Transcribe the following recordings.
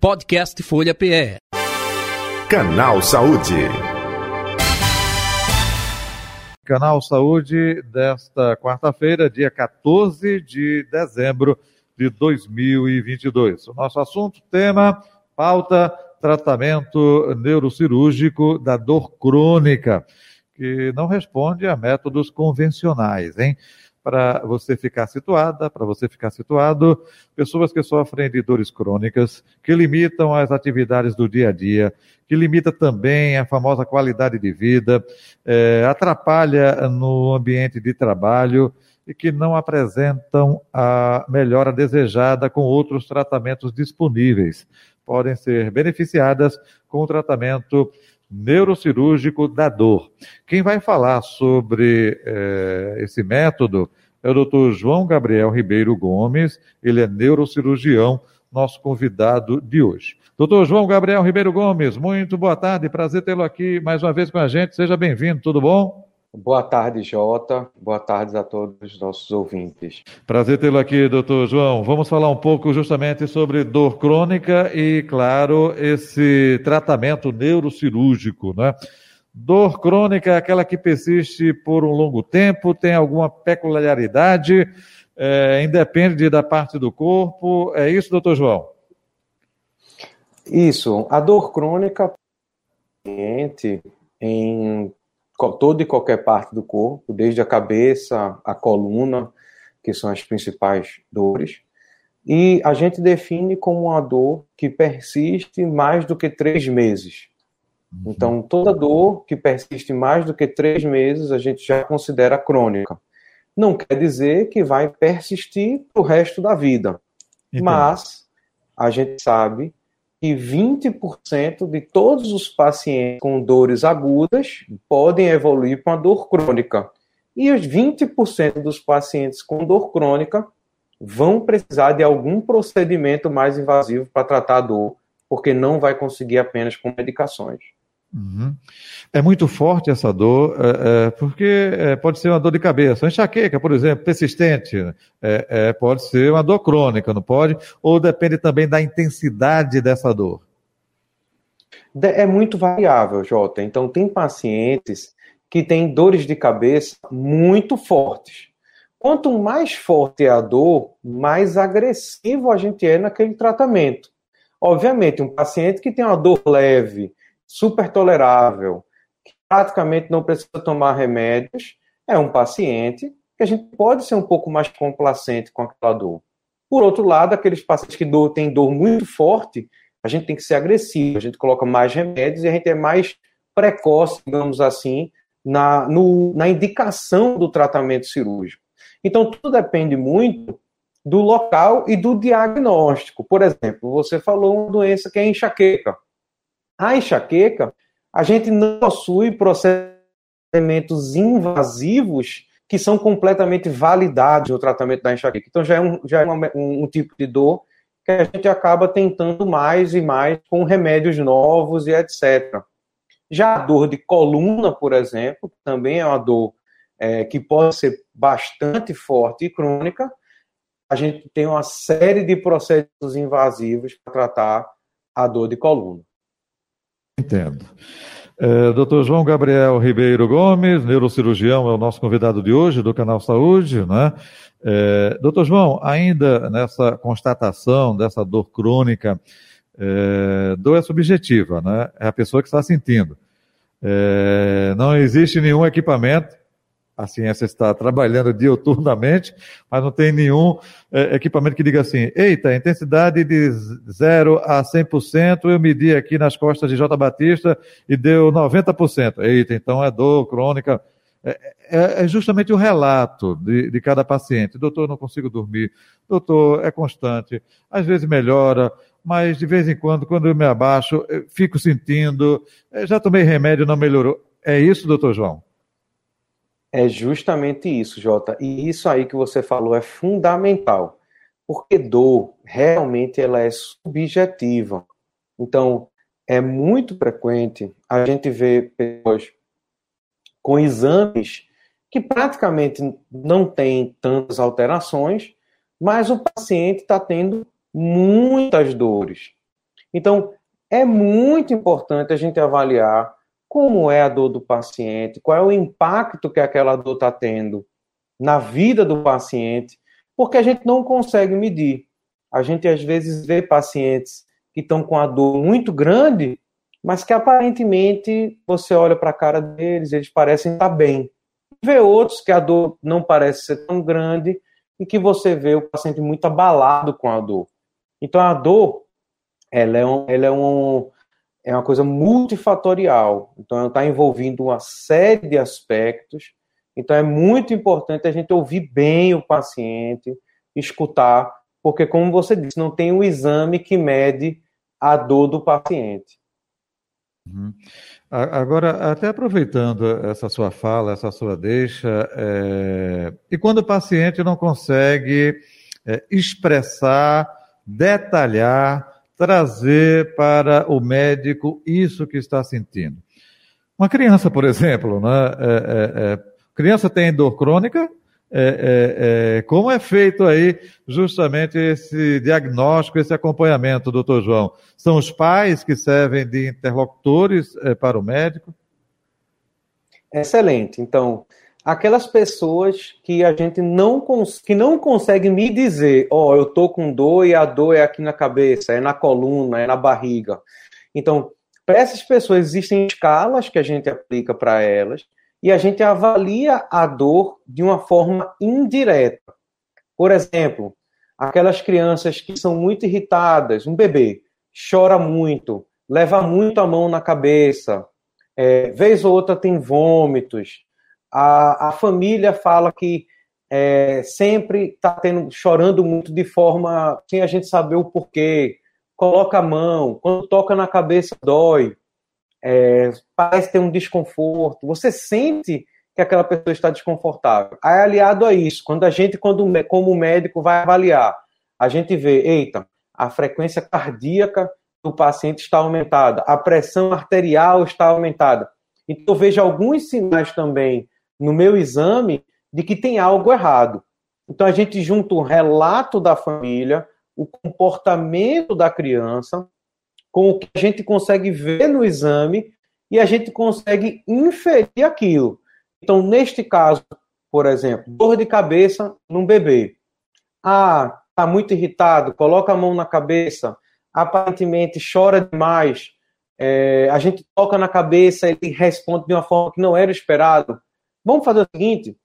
Podcast Folha PE. Canal Saúde. Canal Saúde desta quarta-feira, dia 14 de dezembro de 2022. O nosso assunto, tema, pauta, tratamento neurocirúrgico da dor crônica, que não responde a métodos convencionais, hein? Para você ficar situada, para você ficar situado, pessoas que sofrem de dores crônicas, que limitam as atividades do dia a dia, que limita também a famosa qualidade de vida, é, atrapalha no ambiente de trabalho e que não apresentam a melhora desejada com outros tratamentos disponíveis. Podem ser beneficiadas com o tratamento neurocirúrgico da dor. Quem vai falar sobre eh, esse método é o doutor João Gabriel Ribeiro Gomes, ele é neurocirurgião, nosso convidado de hoje. Doutor João Gabriel Ribeiro Gomes, muito boa tarde, prazer tê-lo aqui mais uma vez com a gente, seja bem-vindo, tudo bom? Boa tarde, Jota. Boa tarde a todos os nossos ouvintes. Prazer tê-lo aqui, doutor João. Vamos falar um pouco justamente sobre dor crônica e, claro, esse tratamento neurocirúrgico, né? Dor crônica é aquela que persiste por um longo tempo, tem alguma peculiaridade, é, independe da parte do corpo. É isso, doutor João? Isso. A dor crônica em toda e qualquer parte do corpo, desde a cabeça, a coluna, que são as principais dores. E a gente define como uma dor que persiste mais do que três meses. Uhum. Então, toda dor que persiste mais do que três meses, a gente já considera crônica. Não quer dizer que vai persistir o resto da vida. Entendi. Mas a gente sabe que 20% de todos os pacientes com dores agudas podem evoluir para uma dor crônica. E os 20% dos pacientes com dor crônica vão precisar de algum procedimento mais invasivo para tratar a dor, porque não vai conseguir apenas com medicações. Uhum. É muito forte essa dor, é, é, porque é, pode ser uma dor de cabeça. Enxaqueca, por exemplo, persistente, é, é, pode ser uma dor crônica, não pode? Ou depende também da intensidade dessa dor? É muito variável, Jota. Então, tem pacientes que têm dores de cabeça muito fortes. Quanto mais forte é a dor, mais agressivo a gente é naquele tratamento. Obviamente, um paciente que tem uma dor leve, super tolerável, que praticamente não precisa tomar remédios, é um paciente que a gente pode ser um pouco mais complacente com aquela dor. Por outro lado, aqueles pacientes que dor, têm dor muito forte, a gente tem que ser agressivo, a gente coloca mais remédios e a gente é mais precoce, digamos assim, na, no, na indicação do tratamento cirúrgico. Então, tudo depende muito do local e do diagnóstico. Por exemplo, você falou uma doença que é enxaqueca. A enxaqueca, a gente não possui procedimentos invasivos que são completamente validados no tratamento da enxaqueca. Então já é, um, já é uma, um, um tipo de dor que a gente acaba tentando mais e mais com remédios novos e etc. Já a dor de coluna, por exemplo, também é uma dor é, que pode ser bastante forte e crônica, a gente tem uma série de procedimentos invasivos para tratar a dor de coluna. Entendo. É, Dr. João Gabriel Ribeiro Gomes, neurocirurgião, é o nosso convidado de hoje do Canal Saúde, né? É, Doutor João, ainda nessa constatação dessa dor crônica, é, dor é subjetiva, né? É a pessoa que está sentindo. É, não existe nenhum equipamento a ciência está trabalhando diuturnamente, mas não tem nenhum é, equipamento que diga assim, eita, intensidade de 0 a 100%, eu medi aqui nas costas de J. Batista e deu 90%. Eita, então é dor crônica. É, é, é justamente o relato de, de cada paciente. Doutor, não consigo dormir. Doutor, é constante. Às vezes melhora, mas de vez em quando, quando eu me abaixo, eu fico sentindo, é, já tomei remédio, não melhorou. É isso, doutor João? É justamente isso, Jota. E isso aí que você falou é fundamental. Porque dor, realmente, ela é subjetiva. Então, é muito frequente a gente ver pessoas com exames que praticamente não têm tantas alterações, mas o paciente está tendo muitas dores. Então, é muito importante a gente avaliar como é a dor do paciente, qual é o impacto que aquela dor está tendo na vida do paciente, porque a gente não consegue medir. A gente às vezes vê pacientes que estão com a dor muito grande, mas que aparentemente você olha para a cara deles, eles parecem estar bem. Vê outros que a dor não parece ser tão grande e que você vê o paciente muito abalado com a dor. Então a dor, ela é, um, ela é um, é uma coisa multifatorial. Então, está envolvendo uma série de aspectos. Então, é muito importante a gente ouvir bem o paciente, escutar, porque, como você disse, não tem um exame que mede a dor do paciente. Uhum. Agora, até aproveitando essa sua fala, essa sua deixa, é... e quando o paciente não consegue é, expressar, detalhar trazer para o médico isso que está sentindo. Uma criança, por exemplo, né? É, é, é, criança tem dor crônica, é, é, como é feito aí justamente esse diagnóstico, esse acompanhamento, doutor João? São os pais que servem de interlocutores para o médico? Excelente. Então, aquelas pessoas que a gente não, que não consegue me dizer, ó, oh, eu tô com dor e a dor é aqui na cabeça, é na coluna, é na barriga. Então, para essas pessoas existem escalas que a gente aplica para elas e a gente avalia a dor de uma forma indireta. Por exemplo, aquelas crianças que são muito irritadas, um bebê chora muito, leva muito a mão na cabeça, é, vez ou outra tem vômitos, a, a família fala que é, sempre está tendo chorando muito de forma sem a gente saber o porquê. Coloca a mão, quando toca na cabeça dói, é, parece ter um desconforto. Você sente que aquela pessoa está desconfortável. Aí, aliado a isso, quando a gente, quando, como médico, vai avaliar, a gente vê, eita, a frequência cardíaca do paciente está aumentada, a pressão arterial está aumentada. Então, eu vejo alguns sinais também no meu exame de que tem algo errado. Então a gente junta o relato da família, o comportamento da criança, com o que a gente consegue ver no exame e a gente consegue inferir aquilo. Então, neste caso, por exemplo, dor de cabeça num bebê. Ah, está muito irritado, coloca a mão na cabeça, aparentemente chora demais. É, a gente toca na cabeça, ele responde de uma forma que não era esperado. Vamos fazer o seguinte: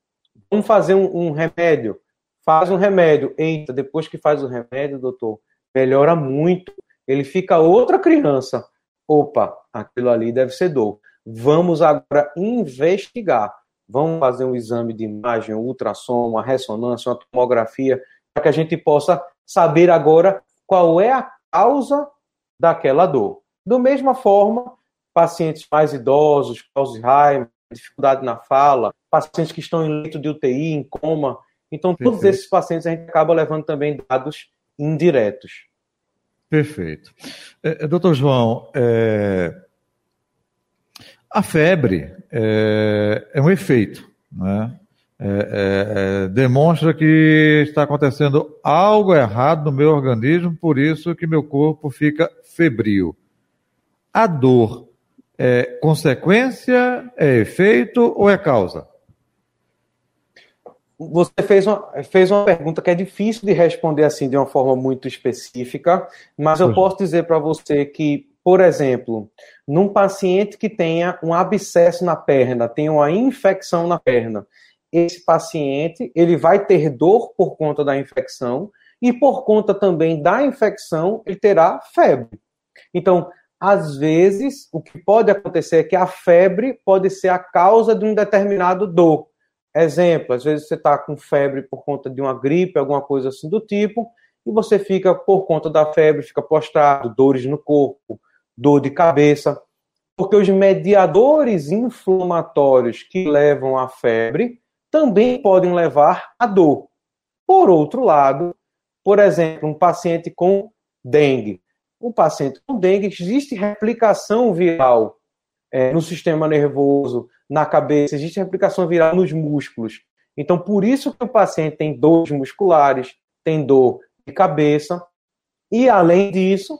vamos fazer um, um remédio. Faz um remédio. Eita, depois que faz o remédio, doutor, melhora muito. Ele fica outra criança. Opa, aquilo ali deve ser dor. Vamos agora investigar. Vamos fazer um exame de imagem, um ultrassom, uma ressonância, uma tomografia, para que a gente possa saber agora qual é a causa daquela dor. Da mesma forma, pacientes mais idosos, Alzheimer, dificuldade na fala, pacientes que estão em leito de UTI, em coma. Então, todos Perfeito. esses pacientes a gente acaba levando também dados indiretos. Perfeito. É, é doutor João, é... a febre é, é um efeito, né? É, é, é, demonstra que está acontecendo algo errado no meu organismo, por isso que meu corpo fica febril. A dor é consequência, é efeito ou é causa? Você fez uma, fez uma pergunta que é difícil de responder assim de uma forma muito específica, mas eu posso dizer para você que, por exemplo, num paciente que tenha um abscesso na perna, tem uma infecção na perna, esse paciente ele vai ter dor por conta da infecção e por conta também da infecção ele terá febre. Então, às vezes, o que pode acontecer é que a febre pode ser a causa de um determinado dor. Exemplo, às vezes você está com febre por conta de uma gripe, alguma coisa assim do tipo, e você fica, por conta da febre, fica postrado, dores no corpo, dor de cabeça, porque os mediadores inflamatórios que levam à febre também podem levar à dor. Por outro lado, por exemplo, um paciente com dengue o paciente com dengue, existe replicação viral é, no sistema nervoso, na cabeça, existe replicação viral nos músculos. Então, por isso que o paciente tem dores musculares, tem dor de cabeça, e além disso,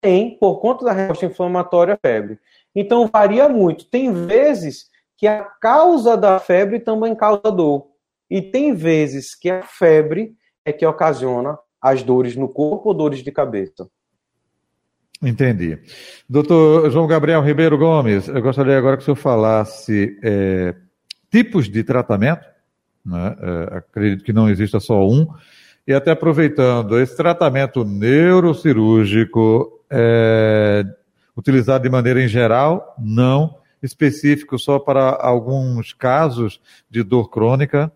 tem, por conta da resposta inflamatória, febre. Então, varia muito. Tem vezes que a causa da febre também causa dor. E tem vezes que a febre é que ocasiona as dores no corpo ou dores de cabeça. Entendi. Doutor João Gabriel Ribeiro Gomes, eu gostaria agora que o senhor falasse é, tipos de tratamento, né? é, acredito que não exista só um, e até aproveitando, esse tratamento neurocirúrgico é utilizado de maneira em geral, não específico só para alguns casos de dor crônica?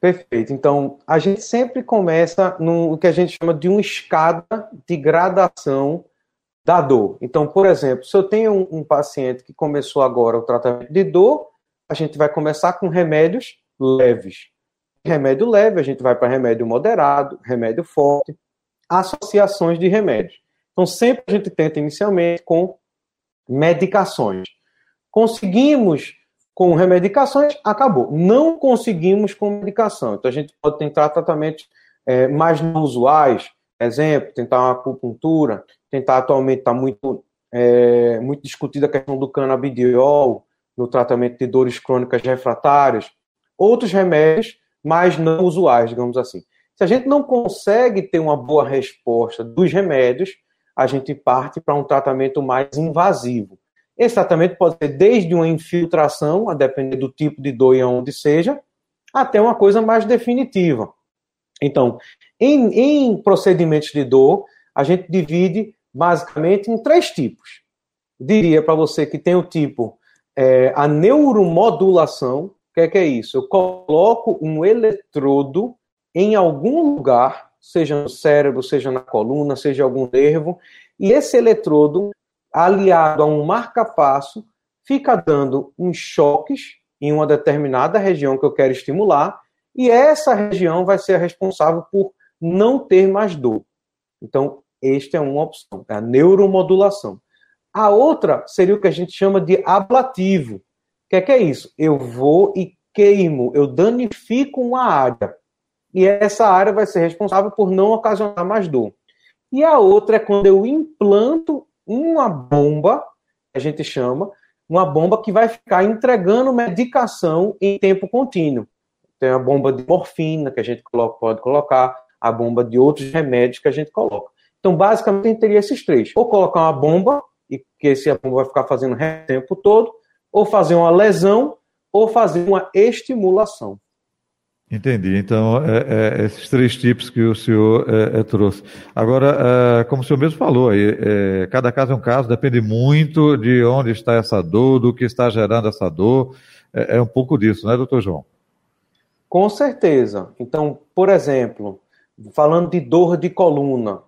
Perfeito. Então, a gente sempre começa no que a gente chama de uma escada de gradação da dor. Então, por exemplo, se eu tenho um, um paciente que começou agora o tratamento de dor, a gente vai começar com remédios leves. Remédio leve, a gente vai para remédio moderado, remédio forte, associações de remédios. Então, sempre a gente tenta inicialmente com medicações. Conseguimos com remedicações, acabou. Não conseguimos com medicação. Então a gente pode tentar tratamentos é, mais não usuais, exemplo, tentar uma acupuntura, tentar atualmente está muito, é, muito discutida a questão do canabidiol no tratamento de dores crônicas refratárias, outros remédios mais não usuais, digamos assim. Se a gente não consegue ter uma boa resposta dos remédios, a gente parte para um tratamento mais invasivo. Esse tratamento pode ser desde uma infiltração, a depender do tipo de dor e aonde seja, até uma coisa mais definitiva. Então, em, em procedimentos de dor, a gente divide basicamente em três tipos. Diria para você que tem o tipo é, a neuromodulação. O que é, que é isso? Eu coloco um eletrodo em algum lugar, seja no cérebro, seja na coluna, seja algum nervo, e esse eletrodo aliado a um marca-passo, fica dando uns choques em uma determinada região que eu quero estimular, e essa região vai ser a responsável por não ter mais dor. Então, esta é uma opção, é a neuromodulação. A outra seria o que a gente chama de ablativo. O que é, que é isso? Eu vou e queimo, eu danifico uma área. E essa área vai ser responsável por não ocasionar mais dor. E a outra é quando eu implanto uma bomba, a gente chama, uma bomba que vai ficar entregando medicação em tempo contínuo. Tem a bomba de morfina que a gente pode colocar, a bomba de outros remédios que a gente coloca. Então, basicamente, a gente teria esses três. Ou colocar uma bomba, e que esse bomba vai ficar fazendo o tempo todo, ou fazer uma lesão, ou fazer uma estimulação. Entendi. Então, é, é, esses três tipos que o senhor é, é trouxe. Agora, é, como o senhor mesmo falou, é, cada caso é um caso, depende muito de onde está essa dor, do que está gerando essa dor. É, um pouco disso, né, doutor João? Com certeza. Então, por exemplo, falando de dor de coluna,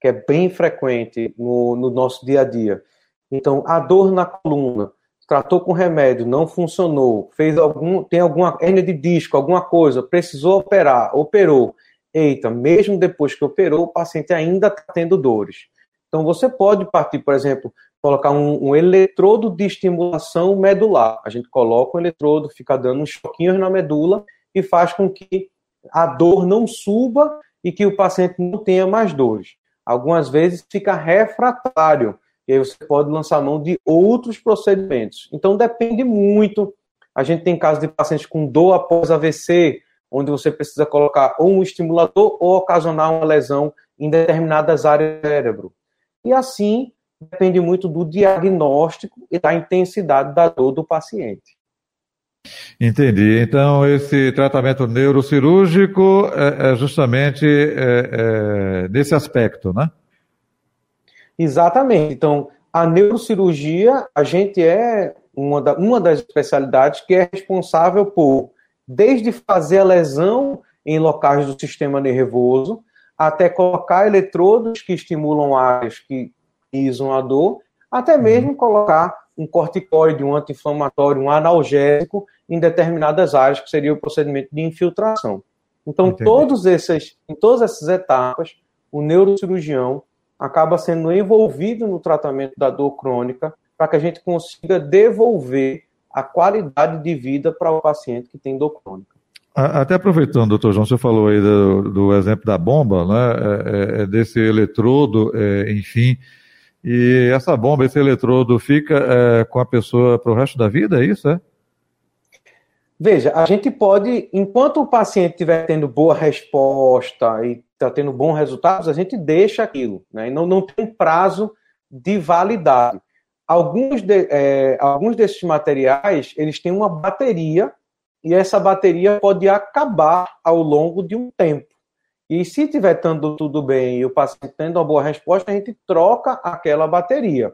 que é bem frequente no, no nosso dia a dia. Então, a dor na coluna tratou com remédio, não funcionou, fez algum, tem alguma hernia de disco, alguma coisa, precisou operar, operou. Eita, mesmo depois que operou, o paciente ainda está tendo dores. Então você pode partir, por exemplo, colocar um, um, eletrodo de estimulação medular. A gente coloca o eletrodo, fica dando uns choquinhos na medula e faz com que a dor não suba e que o paciente não tenha mais dores. Algumas vezes fica refratário e aí você pode lançar mão de outros procedimentos. Então depende muito. A gente tem casos de pacientes com dor após AVC, onde você precisa colocar ou um estimulador ou ocasionar uma lesão em determinadas áreas do cérebro. E assim, depende muito do diagnóstico e da intensidade da dor do paciente. Entendi. Então, esse tratamento neurocirúrgico é, é justamente é, é, nesse aspecto, né? Exatamente. Então, a neurocirurgia, a gente é uma, da, uma das especialidades que é responsável por, desde fazer a lesão em locais do sistema nervoso, até colocar eletrodos que estimulam áreas que isam a dor, até uhum. mesmo colocar um corticoide, um anti-inflamatório, um analgésico em determinadas áreas, que seria o procedimento de infiltração. Então, todos esses, em todas essas etapas, o neurocirurgião acaba sendo envolvido no tratamento da dor crônica para que a gente consiga devolver a qualidade de vida para o paciente que tem dor crônica. Até aproveitando, doutor João, você falou aí do, do exemplo da bomba, né, é, é, é desse eletrodo, é, enfim, e essa bomba, esse eletrodo fica é, com a pessoa para o resto da vida, é isso, é? Veja, a gente pode, enquanto o paciente estiver tendo boa resposta e está tendo bons resultados, a gente deixa aquilo, né? Não, não tem prazo de validade. Alguns, de, é, alguns desses materiais, eles têm uma bateria e essa bateria pode acabar ao longo de um tempo. E se dando tudo bem e o paciente tendo uma boa resposta, a gente troca aquela bateria.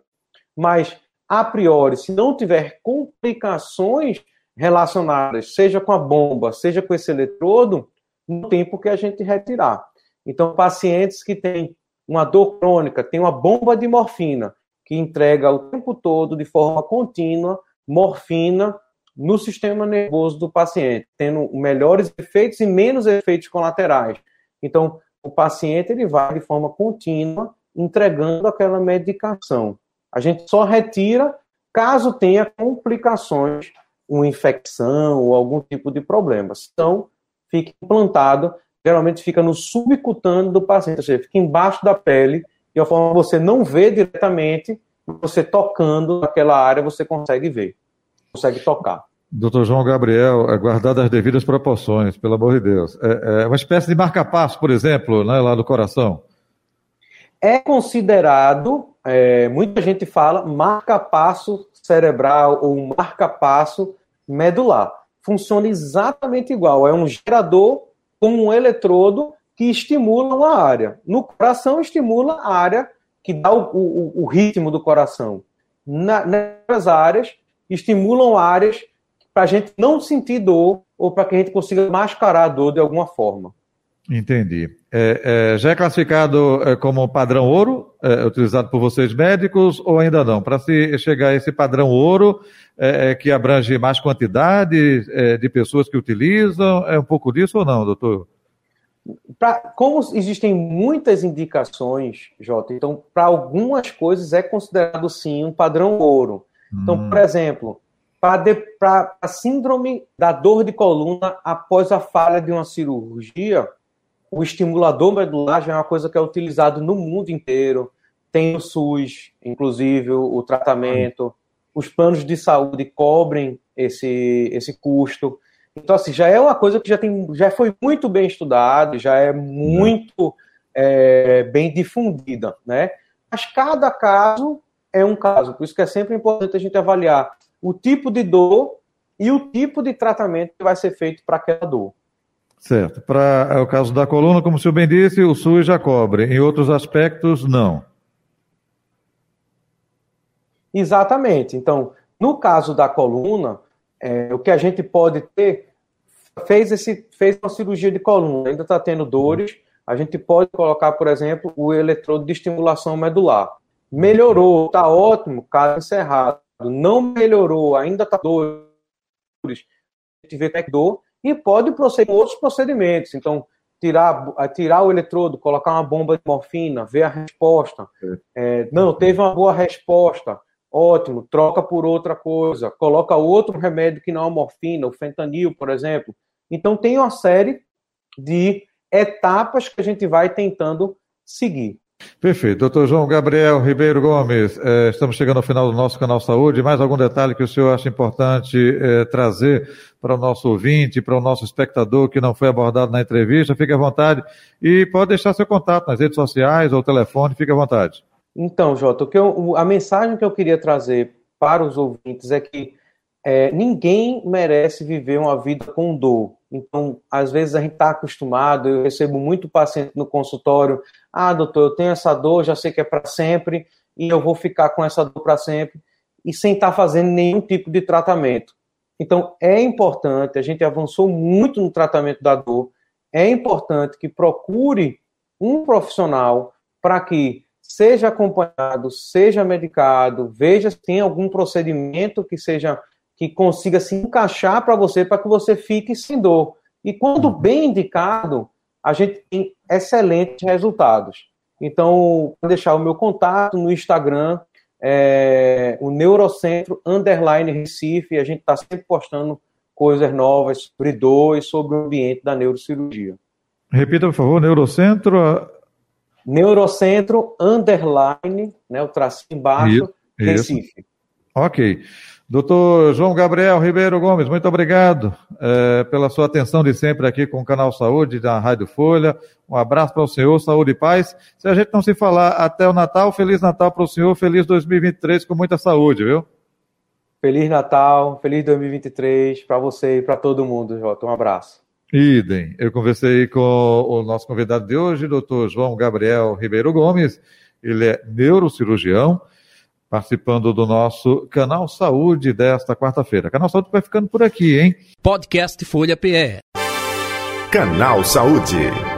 Mas, a priori, se não tiver complicações relacionadas, seja com a bomba, seja com esse eletrodo, não tem por que a gente retirar. Então, pacientes que têm uma dor crônica, tem uma bomba de morfina, que entrega o tempo todo, de forma contínua, morfina no sistema nervoso do paciente, tendo melhores efeitos e menos efeitos colaterais. Então, o paciente ele vai de forma contínua entregando aquela medicação. A gente só retira caso tenha complicações, uma infecção ou algum tipo de problema. Então, fica implantado, geralmente fica no subcutâneo do paciente, ou seja, fica embaixo da pele, de uma forma que você não vê diretamente, você tocando naquela área, você consegue ver, consegue tocar. Doutor João Gabriel, é guardado as devidas proporções, pelo amor de Deus. É, é uma espécie de marca-passo, por exemplo, né, lá do coração. É considerado, é, muita gente fala, marca-passo cerebral ou marca-passo medular. Funciona exatamente igual. É um gerador com um eletrodo que estimula uma área. No coração, estimula a área que dá o, o, o ritmo do coração. Na, nessas áreas, estimulam áreas para a gente não sentir dor ou para que a gente consiga mascarar a dor de alguma forma. Entendi. É, é, já é classificado é, como padrão ouro, é, utilizado por vocês médicos, ou ainda não? Para se chegar a esse padrão ouro, é, é, que abrange mais quantidade de pessoas que utilizam, é um pouco disso ou não, doutor? Pra, como existem muitas indicações, Jota, então para algumas coisas é considerado sim um padrão ouro. Então, hum. por exemplo, para a síndrome da dor de coluna após a falha de uma cirurgia, o estimulador medular já é uma coisa que é utilizado no mundo inteiro. Tem o SUS, inclusive, o tratamento. Os planos de saúde cobrem esse, esse custo. Então, assim, já é uma coisa que já, tem, já foi muito bem estudada, já é muito é, bem difundida, né? Mas cada caso é um caso. Por isso que é sempre importante a gente avaliar o tipo de dor e o tipo de tratamento que vai ser feito para aquela dor. Certo. Para é o caso da coluna, como o senhor bem disse, o SUS já cobre. Em outros aspectos, não. Exatamente. Então, no caso da coluna, é, o que a gente pode ter fez esse fez uma cirurgia de coluna, ainda está tendo dores, a gente pode colocar, por exemplo, o eletrodo de estimulação medular. Melhorou, está ótimo, caso encerrado não melhorou, ainda está dores, a gente vê que é dor, e pode proceder com outros procedimentos. Então, tirar, tirar o eletrodo, colocar uma bomba de morfina, ver a resposta. É, não, teve uma boa resposta, ótimo, troca por outra coisa, coloca outro remédio que não é morfina, o fentanil, por exemplo. Então, tem uma série de etapas que a gente vai tentando seguir. Perfeito. Doutor João Gabriel Ribeiro Gomes, eh, estamos chegando ao final do nosso canal Saúde. Mais algum detalhe que o senhor acha importante eh, trazer para o nosso ouvinte, para o nosso espectador que não foi abordado na entrevista? Fique à vontade e pode deixar seu contato nas redes sociais ou telefone, fique à vontade. Então, Jota, eu, a mensagem que eu queria trazer para os ouvintes é que é, ninguém merece viver uma vida com dor. Então, às vezes a gente está acostumado, eu recebo muito paciente no consultório, ah, doutor, eu tenho essa dor, já sei que é para sempre, e eu vou ficar com essa dor para sempre, e sem estar tá fazendo nenhum tipo de tratamento. Então, é importante, a gente avançou muito no tratamento da dor, é importante que procure um profissional para que seja acompanhado, seja medicado, veja se tem algum procedimento que seja que consiga se encaixar para você, para que você fique sem dor. E quando bem indicado, a gente tem excelentes resultados. Então, vou deixar o meu contato no Instagram, é, o Neurocentro Underline Recife, a gente está sempre postando coisas novas sobre dor e sobre o ambiente da neurocirurgia. Repita, por favor, Neurocentro. Neurocentro, underline, né, o tracinho embaixo, isso, Recife. Isso. Ok. Doutor João Gabriel Ribeiro Gomes, muito obrigado é, pela sua atenção de sempre aqui com o Canal Saúde da Rádio Folha. Um abraço para o senhor, saúde e paz. Se a gente não se falar até o Natal, Feliz Natal para o senhor, feliz 2023 com muita saúde, viu? Feliz Natal, feliz 2023 para você e para todo mundo, Jota. Um abraço. Idem. Eu conversei com o nosso convidado de hoje, doutor João Gabriel Ribeiro Gomes. Ele é neurocirurgião participando do nosso Canal Saúde desta quarta-feira. Canal Saúde vai ficando por aqui, hein? Podcast Folha PE. Canal Saúde.